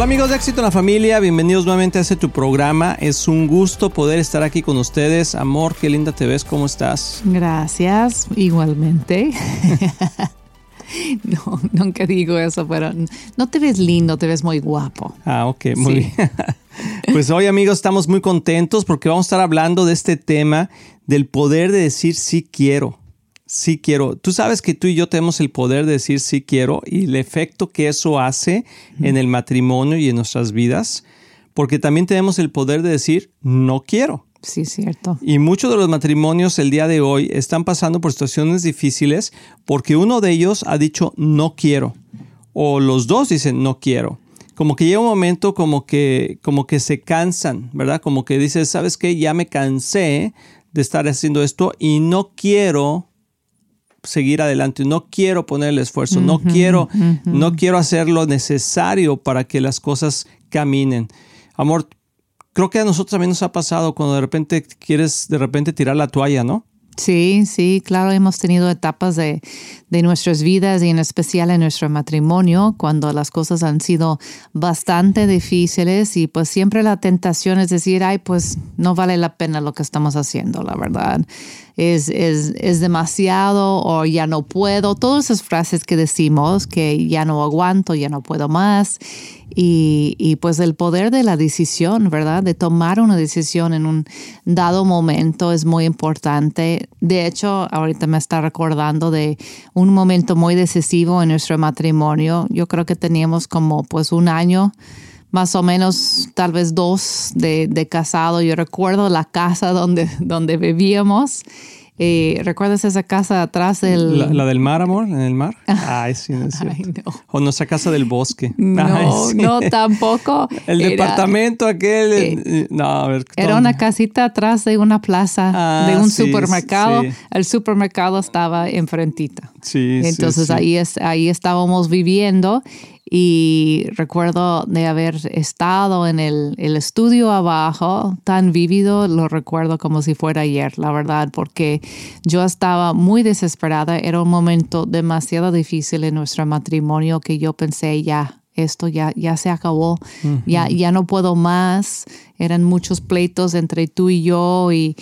Hola amigos de Éxito en la Familia, bienvenidos nuevamente a este tu programa. Es un gusto poder estar aquí con ustedes. Amor, qué linda te ves, ¿cómo estás? Gracias, igualmente. no, nunca digo eso, pero no te ves lindo, te ves muy guapo. Ah, ok, muy bien. pues hoy amigos estamos muy contentos porque vamos a estar hablando de este tema del poder de decir sí quiero sí quiero. Tú sabes que tú y yo tenemos el poder de decir sí quiero y el efecto que eso hace en el matrimonio y en nuestras vidas, porque también tenemos el poder de decir no quiero. Sí, cierto. Y muchos de los matrimonios el día de hoy están pasando por situaciones difíciles porque uno de ellos ha dicho no quiero o los dos dicen no quiero. Como que llega un momento como que como que se cansan, ¿verdad? Como que dices, ¿sabes qué? Ya me cansé de estar haciendo esto y no quiero seguir adelante, no quiero poner el esfuerzo, no quiero, no quiero hacer lo necesario para que las cosas caminen. Amor, creo que a nosotros también nos ha pasado cuando de repente quieres de repente tirar la toalla, ¿no? Sí, sí, claro, hemos tenido etapas de, de, nuestras vidas y en especial en nuestro matrimonio, cuando las cosas han sido bastante difíciles y pues siempre la tentación es decir, ay, pues no vale la pena lo que estamos haciendo, la verdad es, es, es, demasiado o ya no puedo, todas esas frases que decimos que ya no aguanto, ya no puedo más. Y, y, pues el poder de la decisión, ¿verdad? De tomar una decisión en un dado momento es muy importante. De hecho, ahorita me está recordando de un momento muy decisivo en nuestro matrimonio. Yo creo que teníamos como pues un año más o menos tal vez dos de, de casado. Yo recuerdo la casa donde, donde vivíamos. Eh, ¿Recuerdas esa casa atrás del... La, del mar, amor? ¿En el mar? Ay, sí, no es cierto. O nuestra casa del bosque. No, no, tampoco. el departamento aquel... Eh, no, a ver. Era una casita atrás de una plaza, ah, de un supermercado. El supermercado estaba enfrentita. Sí, Entonces Ahí, es, ahí estábamos viviendo y recuerdo de haber estado en el, estudio abajo, tan vívido, lo recuerdo como si fuera ayer, la verdad, porque yo estaba muy desesperada. Era un momento demasiado difícil en nuestro matrimonio que yo pensé ya, esto ya, ya se acabó, ya, ya no puedo más. Eran muchos pleitos entre tú y yo y,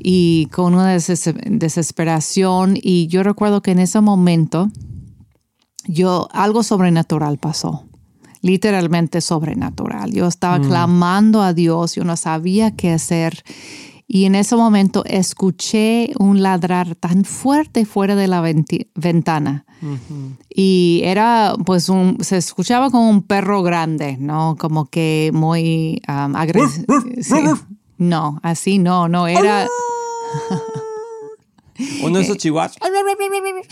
y con una desesperación. Y yo recuerdo que en ese momento yo, algo sobrenatural pasó, literalmente sobrenatural. Yo estaba mm. clamando a Dios, yo no sabía qué hacer. Y en ese momento escuché un ladrar tan fuerte fuera de la ventana. Y era, pues, un, se escuchaba como un perro grande, ¿no? Como que muy um, agresivo. No, así no, no, era... Uno de esos chihuahuas.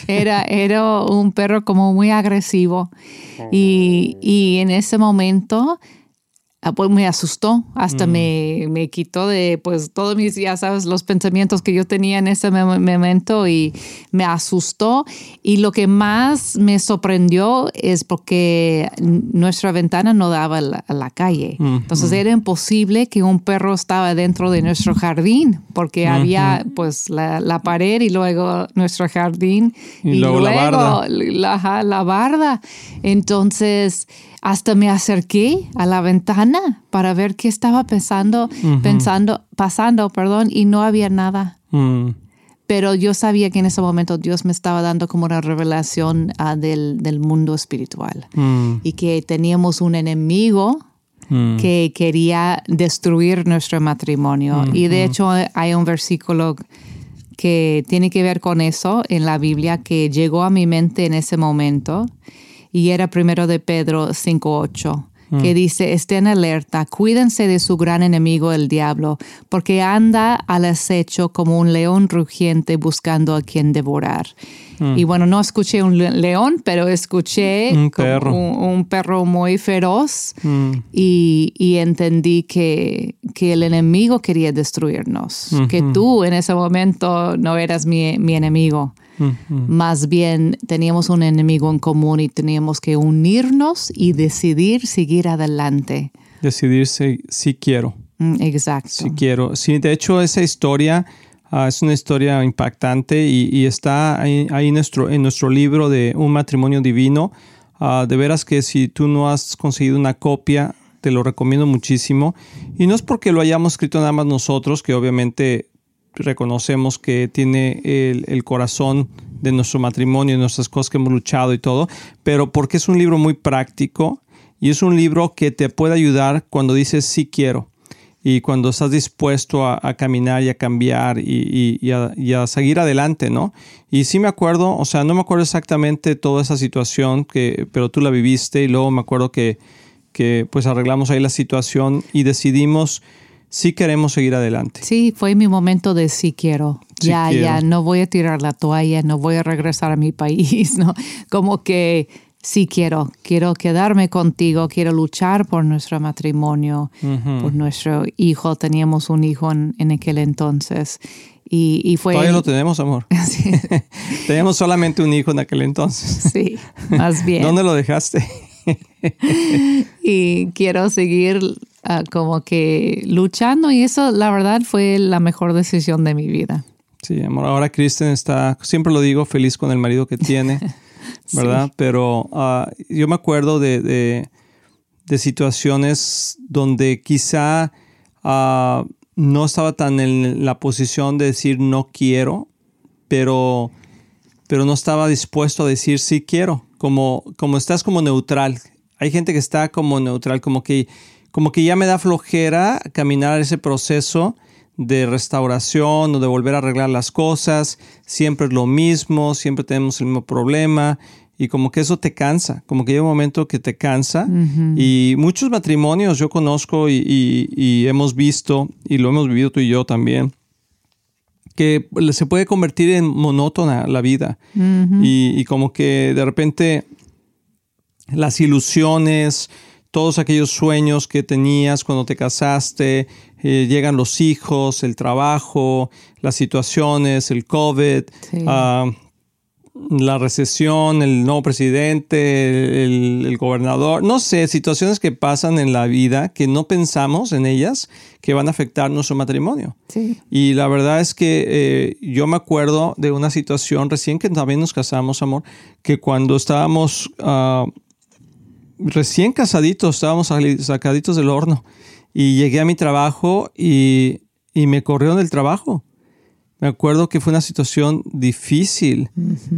Era, era un perro como muy agresivo. Y, y en ese momento pues me asustó, hasta mm. me, me, quitó de pues todos mis, ya sabes, los pensamientos que yo tenía en ese momento y me asustó. Y lo que más me sorprendió es porque nuestra ventana no daba a la, calle. Mm, Entonces mm. era imposible que un perro estaba dentro de nuestro jardín porque había pues la, la, pared y luego nuestro jardín y, luego, la barda. La, la barda. Entonces hasta me acerqué a la ventana para ver qué estaba pensando, pensando, pasando, perdón, y no había nada. Mm. Pero yo sabía que en ese momento Dios me estaba dando como una revelación ah, del, mundo espiritual mm. y que teníamos un enemigo mm. que quería destruir nuestro matrimonio. Y de hecho hay un versículo que tiene que ver con eso en la Biblia que llegó a mi mente en ese momento y era primero de Pedro 5.8 que mm. dice, estén alerta, cuídense de su gran enemigo el diablo, porque anda al acecho como un león rugiente buscando a quien devorar. Mm. Y bueno, no escuché un león, pero escuché un perro, un, perro muy feroz mm. y, entendí que, que, el enemigo quería destruirnos, que tú en ese momento no eras mi, mi enemigo. Más bien teníamos un enemigo en común y teníamos que unirnos y decidir seguir adelante. Decidir si, quiero. Mm, exacto. Si quiero. Sí, de hecho esa historia ah, es una historia impactante y, está ahí, nuestro, en nuestro libro de Un matrimonio divino. Ah, de veras que si tú no has conseguido una copia, te lo recomiendo muchísimo. Y no es porque lo hayamos escrito nada más nosotros, que obviamente reconocemos que tiene el, el corazón de nuestro matrimonio y nuestras cosas que hemos luchado y todo, pero porque es un libro muy práctico y es un libro que te puede ayudar cuando dices sí quiero y cuando estás dispuesto a, caminar y a cambiar y, a, seguir adelante, ¿no? Y sí me acuerdo, o sea, no me acuerdo exactamente toda esa situación, que, pero tú la viviste y luego me acuerdo que, que pues arreglamos ahí la situación y decidimos si queremos seguir adelante. Sí, fue mi momento de sí quiero. ya, ya, no voy a tirar la toalla, no voy a regresar a mi país, ¿no? Como que sí quiero, quiero quedarme contigo, quiero luchar por nuestro matrimonio, por nuestro hijo. Teníamos un hijo en, aquel entonces. Y, y, fue... Todavía lo tenemos, amor. Sí. Teníamos solamente un hijo en aquel entonces. Sí, más bien. ¿Dónde lo dejaste? y quiero seguir ah, como que luchando y eso la verdad fue la mejor decisión de mi vida. Sí, amor. Ahora Kristen está, siempre lo digo, feliz con el marido que tiene. ¿verdad? Pero ah, yo me acuerdo de, situaciones donde quizá ah, no estaba tan en la posición de decir no quiero, pero, pero no estaba dispuesto a decir sí quiero, como, como estás como neutral. Hay gente que está como neutral, como que, como que ya me da flojera caminar ese proceso de restauración o de volver a arreglar las cosas, siempre es lo mismo, siempre tenemos el mismo problema y como que eso te cansa, como que llega un momento que te cansa. Y muchos matrimonios yo conozco y, hemos visto y lo hemos vivido tú y yo también que se puede convertir en monótona la vida. Y, como que de repente las ilusiones, todos aquellos sueños que tenías cuando te casaste, eh, llegan los hijos, el trabajo, las situaciones, el COVID, ah, la recesión, el nuevo presidente, el, gobernador, no sé, situaciones que pasan en la vida que no pensamos en ellas que van a afectar nuestro matrimonio. Y la verdad es que eh, yo me acuerdo de una situación recién que también nos casamos, amor, que cuando estábamos ah, recién casaditos, estábamos sacaditos del horno. Y llegué a mi trabajo y, y me corrieron del trabajo. Me acuerdo que fue una situación difícil.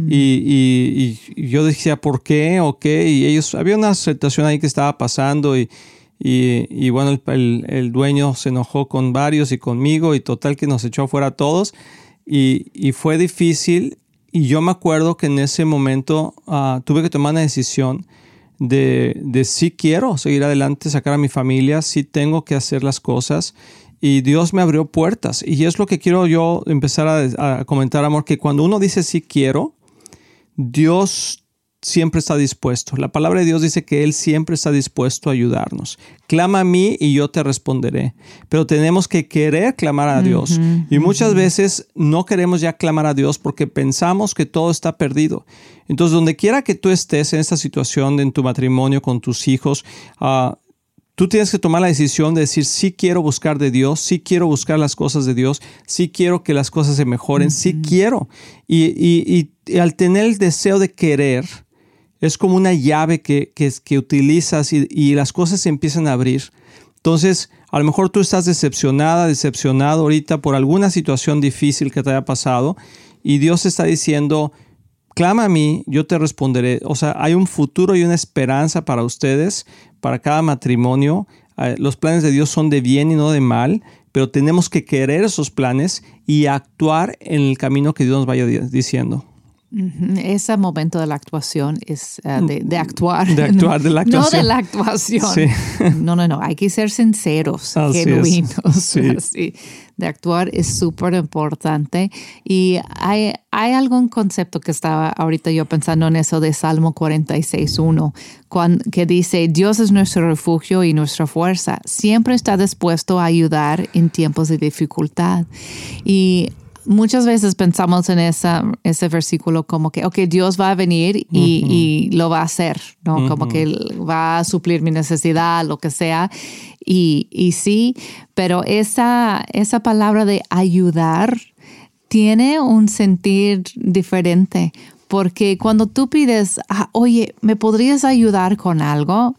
Y, yo decía, ¿por qué? ¿O qué? Y ellos, había una situación ahí que estaba pasando y, y bueno, el, dueño se enojó con varios y conmigo y total que nos echó fuera a todos. Y, fue difícil. Y yo me acuerdo que en ese momento ah, tuve que tomar una decisión de, de si quiero seguir adelante, sacar a mi familia, si tengo que hacer las cosas y Dios me abrió puertas. Y es lo que quiero yo empezar a, comentar, amor, que cuando uno dice sí quiero, Dios siempre está dispuesto. La palabra de Dios dice que Él siempre está dispuesto a ayudarnos. Clama a mí y yo te responderé. Pero tenemos que querer clamar a Dios. y muchas veces no queremos ya clamar a Dios porque pensamos que todo está perdido. Entonces, donde quiera que tú estés en esta situación, en tu matrimonio, con tus hijos, uh, Tú tienes que tomar la decisión de decir, sí quiero buscar de Dios, sí quiero buscar las cosas de Dios, sí quiero que las cosas se mejoren, sí quiero. Y, al tener el deseo de querer, es como una llave que, que, utilizas y, y, las cosas se empiezan a abrir. Entonces, a lo mejor tú estás decepcionada, decepcionado ahorita por alguna situación difícil que te haya pasado y Dios está diciendo, clama a mí, yo te responderé. O sea, hay un futuro y una esperanza para ustedes, para cada matrimonio. Eh, los planes de Dios son de bien y no de mal, pero tenemos que querer esos planes y actuar en el camino que Dios nos vaya diciendo. Ese momento de la actuación es eh, de, actuar. De actuar, de la actuación. No de la actuación. No, no, no. Hay que ser sinceros, genuinos. Sí. De actuar es súper importante. Y hay, hay algún concepto que estaba ahorita yo pensando en eso de Salmo 46.1, que dice, Dios es nuestro refugio y nuestra fuerza. Siempre está dispuesto a ayudar en tiempos de dificultad. Y muchas veces pensamos en esa, ese versículo como que, ok, Dios va a venir y, lo va a hacer, ¿no? Como que va a suplir mi necesidad, lo que sea. Y, y sí, pero esa, esa palabra de ayudar tiene un sentir diferente Porque cuando tú pides, ah, oye, ¿me podrías ayudar con algo?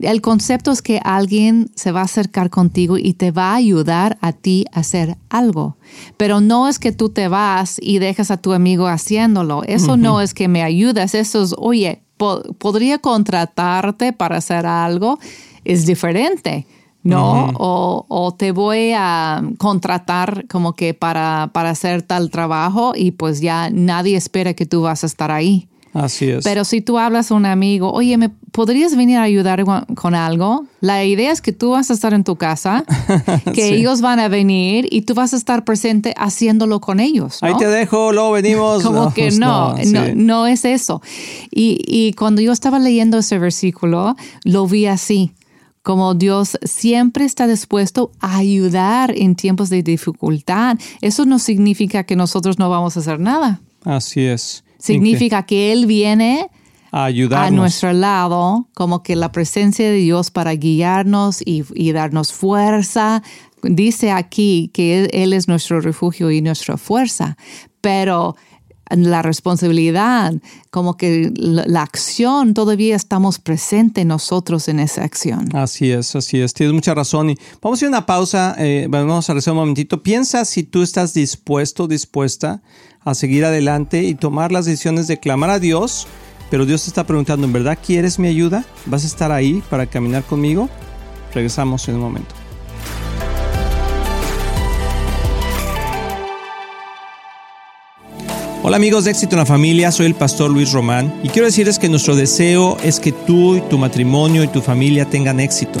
El concepto es que alguien se va a acercar contigo y te va a ayudar a ti a hacer algo. Pero no es que tú te vas y dejas a tu amigo haciéndolo. Eso no es que me ayudas. Eso es, oye, podría contratarte para hacer algo. Es diferente. ¿no? o, te voy a contratar como que para, para hacer tal trabajo y pues ya nadie espera que tú vas a estar ahí. Así es. Pero si tú hablas a un amigo, oye, ¿me podrías venir a ayudar con algo? La idea es que tú vas a estar en tu casa, que ellos van a venir y tú vas a estar presente haciéndolo con ellos. Ahí te dejo, luego venimos. Como que pues no, no, no, es eso. Y, y cuando yo estaba leyendo ese versículo, lo vi así como Dios siempre está dispuesto a ayudar en tiempos de dificultad. Eso no significa que nosotros no vamos a hacer nada. Así es. Significa que Él viene a, ayudarnos. a nuestro lado, como que la presencia de Dios para guiarnos y, y darnos fuerza. Dice aquí que Él es nuestro refugio y nuestra fuerza, pero la responsabilidad, como que la, acción, todavía estamos presentes nosotros en esa acción. Así es, así es, tienes mucha razón. Y vamos a hacer una pausa, eh, vamos a regresar un momentito. Piensa si tú estás dispuesto, dispuesta a seguir adelante y tomar las decisiones de clamar a Dios, pero Dios te está preguntando, ¿en verdad quieres mi ayuda? ¿Vas a estar ahí para caminar conmigo? Regresamos en un momento. Hola amigos de Éxito en la Familia, soy el pastor Luis Román y quiero decirles que nuestro deseo es que tú y tu matrimonio y tu familia tengan éxito.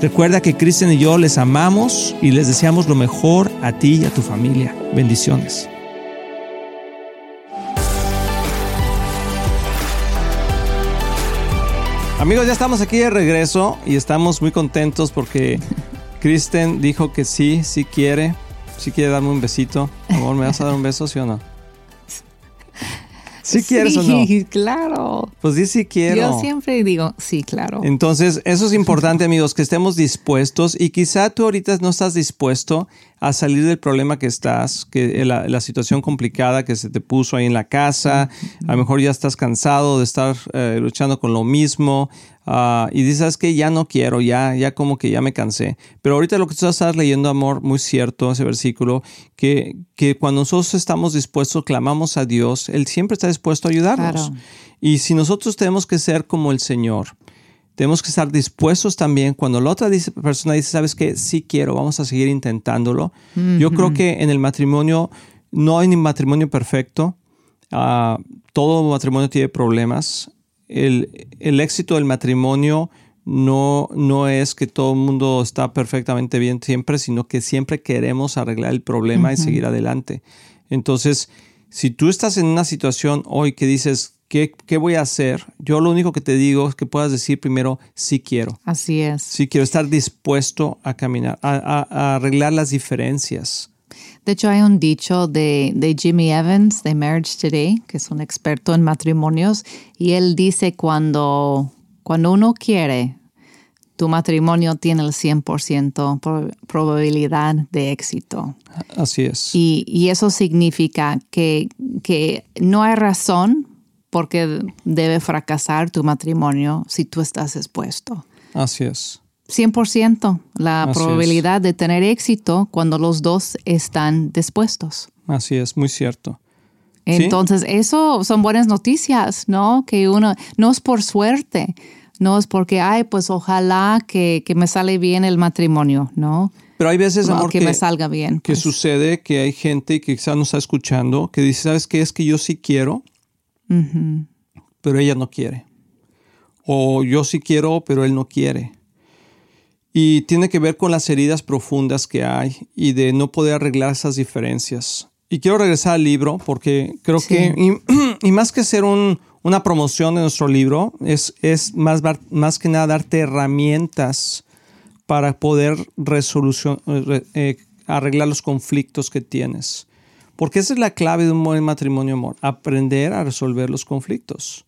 Recuerda que Cristian y yo les amamos y les deseamos lo mejor a ti y a tu familia. Bendiciones. Amigos, ya estamos aquí de regreso y estamos muy contentos porque Kristen dijo que sí, sí quiere. Sí quiere darme un besito. Amor, ¿me vas a dar un beso, sí o no? ¿Sí quieres o no? Sí, claro. Pues sí, sí quiero. Yo siempre digo, sí, claro. Entonces, eso es importante, amigos, que estemos dispuestos y quizá tú ahorita no estás dispuesto a salir del problema que estás, que la, situación complicada que se te puso ahí en la casa, a lo mejor ya estás cansado de estar eh, luchando con lo mismo ah, y dices que ya no quiero, ya, ya como que ya me cansé. Pero ahorita lo que tú estás leyendo, amor, muy cierto ese versículo, que, que cuando nosotros estamos dispuestos, clamamos a Dios, Él siempre está dispuesto a ayudarnos. Y si nosotros tenemos que ser como el Señor, tenemos que estar dispuestos también cuando la otra persona dice, sabes que sí quiero, vamos a seguir intentándolo. Yo creo que en el matrimonio no hay ni matrimonio perfecto. Ah, todo matrimonio tiene problemas. El, éxito del matrimonio no, no es que todo el mundo está perfectamente bien siempre, sino que siempre queremos arreglar el problema y seguir adelante. Entonces, si tú estás en una situación hoy que dices, ¿Qué, voy a hacer? Yo lo único que te digo es que puedas decir primero, sí quiero. Así es. Sí quiero estar dispuesto a caminar, a, arreglar las diferencias. De hecho, hay un dicho de, de, Jimmy Evans de Marriage Today, que es un experto en matrimonios, y él dice cuando, Cuando uno quiere, tu matrimonio tiene el 100% probabilidad de éxito. Así es. Y, eso significa que, que no hay razón por qué debe fracasar tu matrimonio si tú estás expuesto. Así es. 100% la probabilidad de tener éxito cuando los dos están dispuestos. Así es, muy cierto. Entonces, eso son buenas noticias, ¿no? Que uno, no es por suerte, no es porque, ay, pues ojalá que, me sale bien el matrimonio, ¿no? Pero hay veces, amor, que, me salga bien. Que pues. sucede que hay gente que quizás nos está escuchando que dice, ¿sabes qué? Es que yo sí quiero, pero ella no quiere. O yo sí quiero, pero él no quiere. Y tiene que ver con las heridas profundas que hay y de no poder arreglar esas diferencias. Y quiero regresar al libro porque creo que, y, más que ser una promoción de nuestro libro, es, es más, más que nada darte herramientas para poder eh, arreglar los conflictos que tienes. Porque esa es la clave de un buen matrimonio, amor, aprender a resolver los conflictos.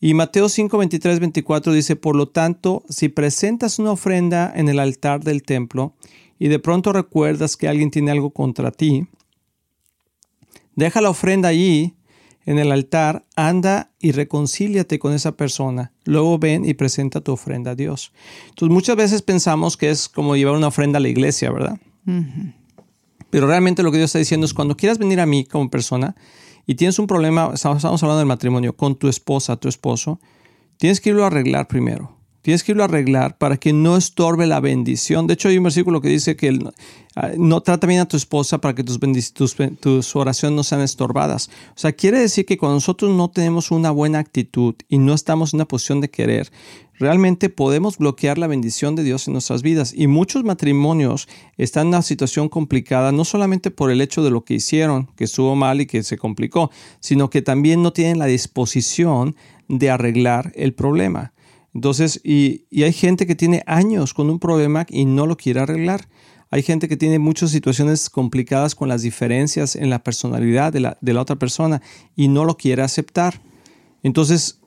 Y Mateo 5, 23, 24 dice, por lo tanto, si presentas una ofrenda en el altar del templo y de pronto recuerdas que alguien tiene algo contra ti, Deja la ofrenda allí en el altar, anda y reconcíliate con esa persona. Luego ven y presenta tu ofrenda a Dios. Entonces muchas veces pensamos que es como llevar una ofrenda a la iglesia, ¿verdad? Pero realmente lo que Dios está diciendo es cuando quieras venir a mí como persona y tienes un problema, estamos hablando del matrimonio, con tu esposa, tu esposo, tienes que irlo a arreglar primero. Tienes que irlo a arreglar para que no estorbe la bendición. De hecho, hay un versículo que dice que ah, no trata bien a tu esposa para que tus, tus, tus, oraciones no sean estorbadas. O sea, quiere decir que cuando nosotros no tenemos una buena actitud y no estamos en una posición de querer, realmente podemos bloquear la bendición de Dios en nuestras vidas. Y muchos matrimonios están en una situación complicada, no solamente por el hecho de lo que hicieron, que estuvo mal y que se complicó, sino que también no tienen la disposición de arreglar el problema. Entonces, y, hay gente que tiene años con un problema y no lo quiere arreglar. Hay gente que tiene muchas situaciones complicadas con las diferencias en la personalidad de la, de la otra persona y no lo quiere aceptar. Entonces,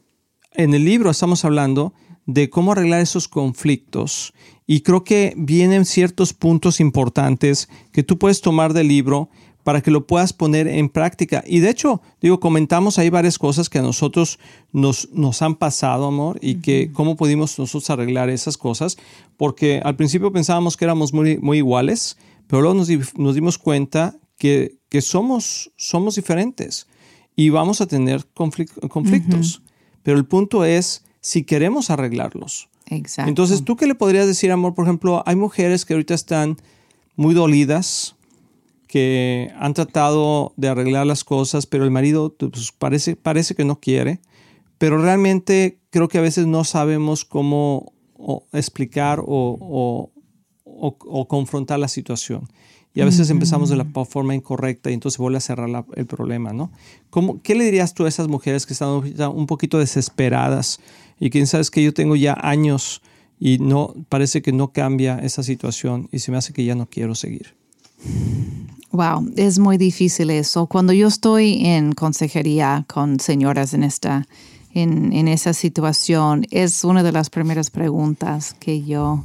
en el libro estamos hablando de cómo arreglar esos conflictos y creo que vienen ciertos puntos importantes que tú puedes tomar del libro para que lo puedas poner en práctica. Y de hecho, digo, comentamos ahí varias cosas que a nosotros nos, nos han pasado, amor, y que cómo pudimos nosotros arreglar esas cosas, porque al principio pensábamos que éramos muy, muy iguales, pero luego nos, dimos cuenta que, somos, somos diferentes y vamos a tener conflictos. Pero el punto es si queremos arreglarlos. Exacto. Entonces, ¿tú qué le podrías decir, amor? Por ejemplo, hay mujeres que ahorita están muy dolidas, que han tratado de arreglar las cosas, pero el marido pues, parece, parece que no quiere. Pero realmente creo que a veces no sabemos cómo explicar o, confrontar la situación. Y a veces empezamos de la forma incorrecta y entonces vuelve a cerrar el problema, ¿no? ¿Cómo, ¿Qué le dirías tú a esas mujeres que están un poquito desesperadas y que sabes que yo tengo ya años y no parece que no cambia esa situación y se me hace que ya no quiero seguir? Wow, es muy difícil eso. Cuando yo estoy en consejería con señoras en esta, en, en esa situación, es una de las primeras preguntas que yo,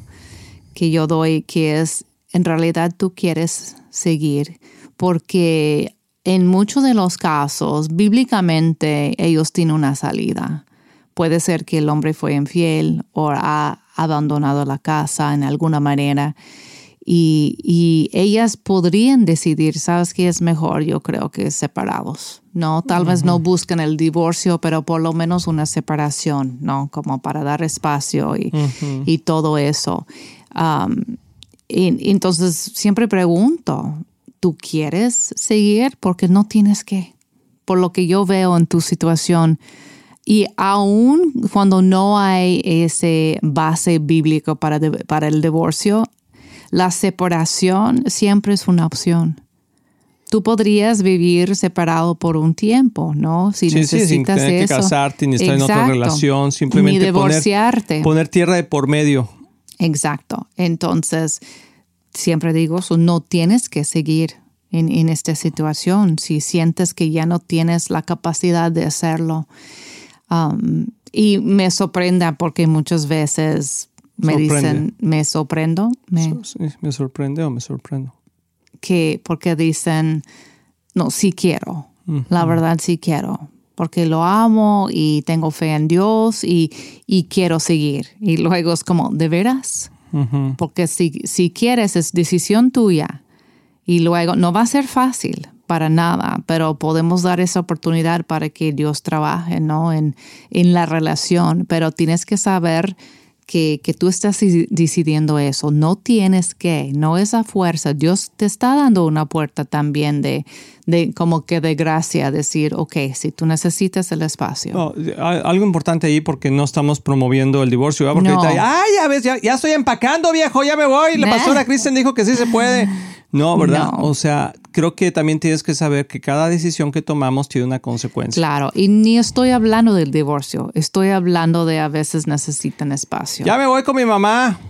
que yo doy, que es, ¿en realidad tú quieres seguir? Porque en muchos de los casos, bíblicamente, ellos tienen una salida. Puede ser que el hombre fue infiel o ha abandonado la casa en alguna manera y, ellas podrían decidir, ¿sabes qué es mejor? Yo creo que separados, ¿no? Tal vez no busquen el divorcio, pero por lo menos una separación, ¿no? Como para dar espacio y, todo eso. y, entonces siempre pregunto, ¿tú quieres seguir? Porque no tienes que. Por lo que yo veo en tu situación, y aún cuando no hay ese base bíblico para, para el divorcio, la separación siempre es una opción. Tú podrías vivir separado por un tiempo, ¿no? Si necesitas sin tener que casarte ni estar en otra relación, simplemente ni divorciarte. Poner, tierra de por medio. Exacto. Entonces, siempre digo, no tienes que seguir en, esta situación si sientes que ya no tienes la capacidad de hacerlo. Um, Y me sorprende porque muchas veces me Sorprende. dicen, me sorprendo, me, Sí, ¿Me sorprende o me sorprendo? que porque dicen, no, sí quiero, la verdad sí quiero, porque lo amo y tengo fe en Dios y, y quiero seguir. Y luego es como, ¿de veras? Porque si, si quieres es decisión tuya. Y luego no va a ser fácil para nada, pero podemos dar esa oportunidad para que Dios trabaje ¿no? en, en la relación. Pero tienes que saber que, que tú estás deci- decidiendo eso. No tienes que, no es a fuerza. Dios te está dando una puerta también de, de como que de gracia, decir, ok, si tú necesitas el espacio. No, algo importante ahí porque no estamos promoviendo el divorcio. Porque No. ahorita, ay, ya ves, ya, ya estoy empacando, viejo, ya me voy. La Nah. pastora Kristen dijo que sí se puede. No, ¿verdad? No. O sea, creo que también tienes que saber que cada decisión que tomamos tiene una consecuencia. Claro, y ni estoy hablando del divorcio, estoy hablando de a veces necesitan espacio. Ya me voy con mi mamá.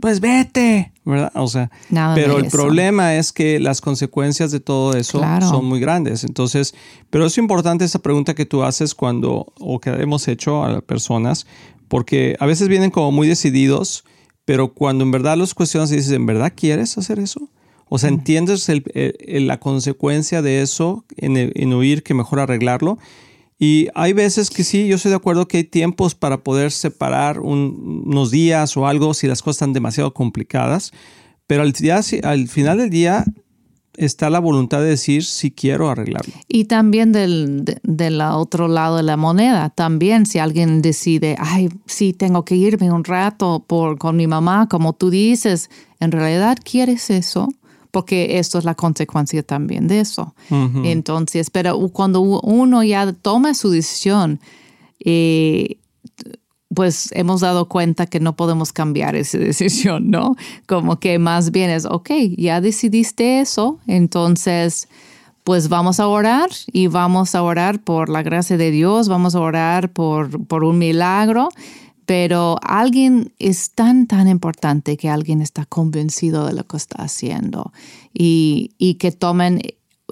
Pues vete, ¿verdad? O sea, Nada pero el eso. problema es que las consecuencias de todo eso Claro. son muy grandes. Entonces, pero es importante esa pregunta que tú haces cuando, o que hemos hecho a las personas, porque a veces vienen como muy decididos, pero cuando en verdad los cuestionas y dices, ¿en verdad quieres hacer eso? O sea, ¿entiendes el- el- el- la consecuencia de eso en, en oír que mejor arreglarlo? Y hay veces que sí, yo estoy de acuerdo que hay tiempos para poder separar un- unos días o algo si las cosas están demasiado complicadas, pero al, día- al final del día está la voluntad de decir si quiero arreglarlo. Y también del, de- del otro lado de la moneda, también si alguien decide, ay, sí, tengo que irme un rato por, con mi mamá, como tú dices, ¿en realidad quieres eso? Porque esto es la consecuencia también de eso. Entonces, pero cuando uno ya toma su decisión, eh, pues hemos dado cuenta que no podemos cambiar esa decisión, ¿no? Como que más bien es, ok, ya decidiste eso, entonces pues vamos a orar y vamos a orar por la gracia de Dios, vamos a orar por, por un milagro, pero alguien es tan, tan importante que alguien está convencido de lo que está haciendo y, y que tomen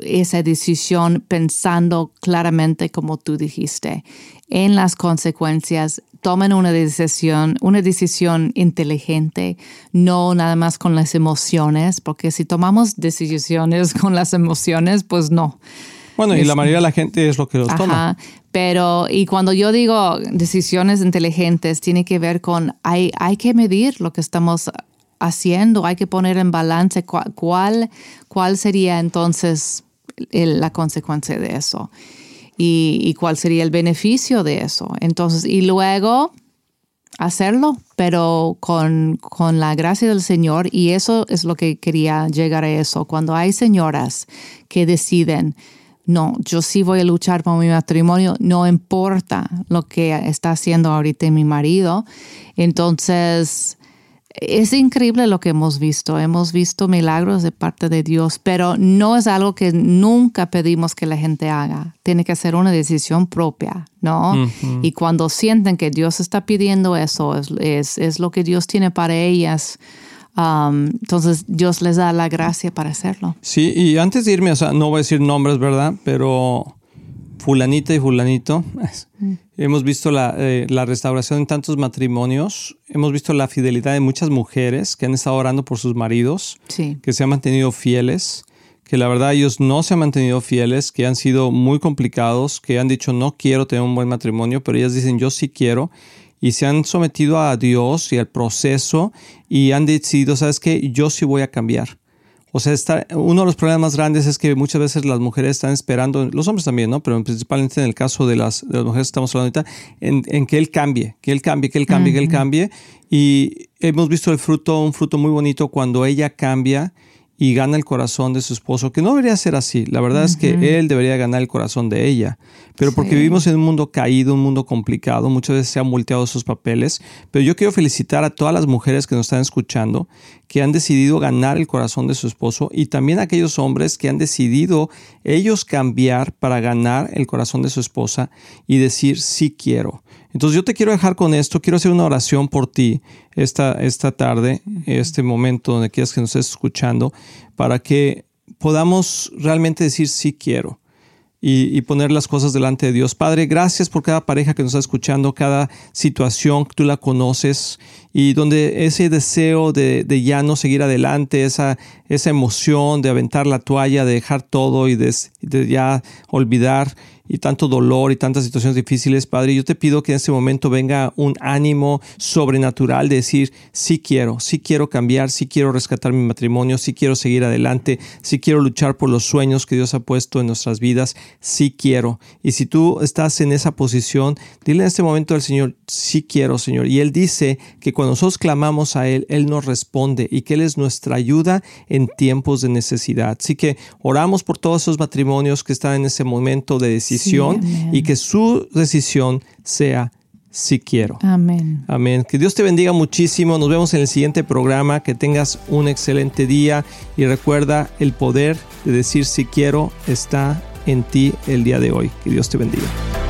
esa decisión pensando claramente como tú dijiste en las consecuencias. Tomen una decisión una decisión inteligente no nada más con las emociones porque si tomamos decisiones con las emociones pues no. Bueno, y la mayoría de la gente es lo que los toma. Pero, y cuando yo digo decisiones inteligentes, tiene que ver con, hay, hay que medir lo que estamos haciendo, hay que poner en balance cuál, cuál sería entonces la consecuencia de eso y, y cuál sería el beneficio de eso. Entonces, y luego hacerlo, pero con, con la gracia del Señor. Y eso es lo que quería llegar a eso. Cuando hay señoras que deciden, no, yo sí voy a luchar por mi matrimonio, no importa lo que está haciendo ahorita mi marido. Entonces, es increíble lo que hemos visto. Hemos visto milagros de parte de Dios, pero no es algo que nunca pedimos que la gente haga. Tiene que ser una decisión propia, ¿no? Y cuando sienten que Dios está pidiendo eso, es, es, es lo que Dios tiene para ellas. Um, entonces Dios les da la gracia para hacerlo. Sí, y antes de irme, o sea, no voy a decir nombres, ¿verdad? Pero fulanita y fulanito, hemos visto la, eh, la restauración en tantos matrimonios, hemos visto la fidelidad de muchas mujeres que han estado orando por sus maridos, Sí. que se han mantenido fieles, que la verdad ellos no se han mantenido fieles, que han sido muy complicados, que han dicho no quiero tener un buen matrimonio, pero ellas dicen yo sí quiero y se han sometido a Dios y al proceso y han decidido, ¿sabes qué? Yo sí voy a cambiar. O sea, está, uno de los problemas más grandes es que muchas veces las mujeres están esperando, los hombres también, ¿no? Pero principalmente en el caso de las, de las mujeres que estamos hablando ahorita, en, en que él cambie, que él cambie, que él cambie, que él cambie. Y hemos visto el fruto, un fruto muy bonito cuando ella cambia y gana el corazón de su esposo, que no debería ser así. La verdad es que él debería ganar el corazón de ella. Pero porque vivimos en un mundo caído, un mundo complicado, muchas veces se han volteado esos papeles. Pero yo quiero felicitar a todas las mujeres que nos están escuchando, que han decidido ganar el corazón de su esposo y también a aquellos hombres que han decidido ellos cambiar para ganar el corazón de su esposa y decir sí quiero. Entonces yo te quiero dejar con esto, quiero hacer una oración por ti esta, esta tarde, este momento donde quieras que nos estés escuchando, para que podamos realmente decir sí quiero. y, y, poner las cosas delante de Dios. Padre, gracias por cada pareja que nos está escuchando, cada situación que tú la conoces y donde ese deseo de, de ya no seguir adelante, esa, esa emoción de aventar la toalla, de dejar todo y de, de ya olvidar y tanto dolor y tantas situaciones difíciles, Padre, yo te pido que en este momento venga un ánimo sobrenatural de decir, sí quiero, sí quiero cambiar, sí quiero rescatar mi matrimonio, sí quiero seguir adelante, sí quiero luchar por los sueños que Dios ha puesto en nuestras vidas, sí quiero. Y si tú estás en esa posición, dile en este momento al Señor, sí quiero, Señor. Y Él dice que cuando nosotros clamamos a Él, Él nos responde y que Él es nuestra ayuda en tiempos de necesidad. Así que oramos por todos esos matrimonios que están en ese momento de decisión sí, y que su decisión sea si quiero. Amén. Amén. Que Dios te bendiga muchísimo. Nos vemos en el siguiente programa. Que tengas un excelente día y recuerda el poder de decir si quiero está en ti el día de hoy. Que Dios te bendiga.